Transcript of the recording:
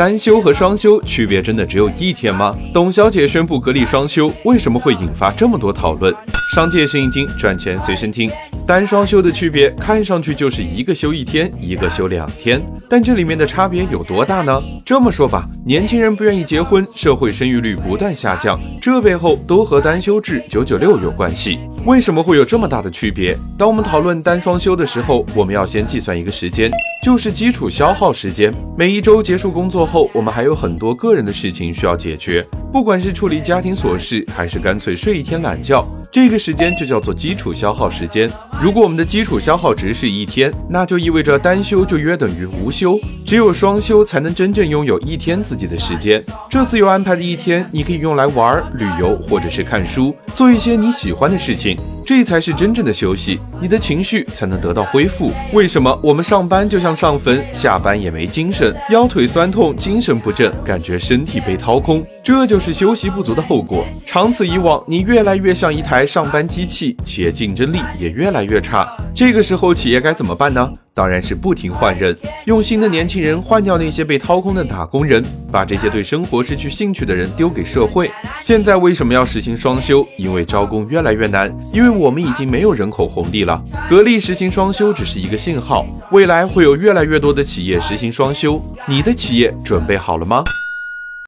单休和双休区别真的只有一天吗？董小姐宣布格力双休，为什么会引发这么多讨论？商界生意经，赚钱随身听。单双休的区别，看上去就是一个休一天，一个休两天，但这里面的差别有多大呢？这么说吧，年轻人不愿意结婚，社会生育率不断下降，这背后都和单休制九九六有关系。为什么会有这么大的区别？当我们讨论单双休的时候，我们要先计算一个时间，就是基础消耗时间。每一周结束工作后，我们还有很多个人的事情需要解决，不管是处理家庭琐事，还是干脆睡一天懒觉。这个时间就叫做基础消耗时间。如果我们的基础消耗值是一天，那就意味着单休就约等于无休。只有双休才能真正拥有一天自己的时间。这自由安排的一天，你可以用来玩、旅游，或者是看书，做一些你喜欢的事情。这才是真正的休息，你的情绪才能得到恢复。为什么我们上班就像上坟，下班也没精神，腰腿酸痛，精神不振，感觉身体被掏空？这就是休息不足的后果。长此以往，你越来越像一台上班机器，企业竞争力也越来越差。这个时候，企业该怎么办呢？当然是不停换人，用新的年轻人换掉那些被掏空的打工人，把这些对生活失去兴趣的人丢给社会。现在为什么要实行双休？因为招工越来越难，因为我们已经没有人口红利了。格力实行双休只是一个信号，未来会有越来越多的企业实行双休。你的企业准备好了吗？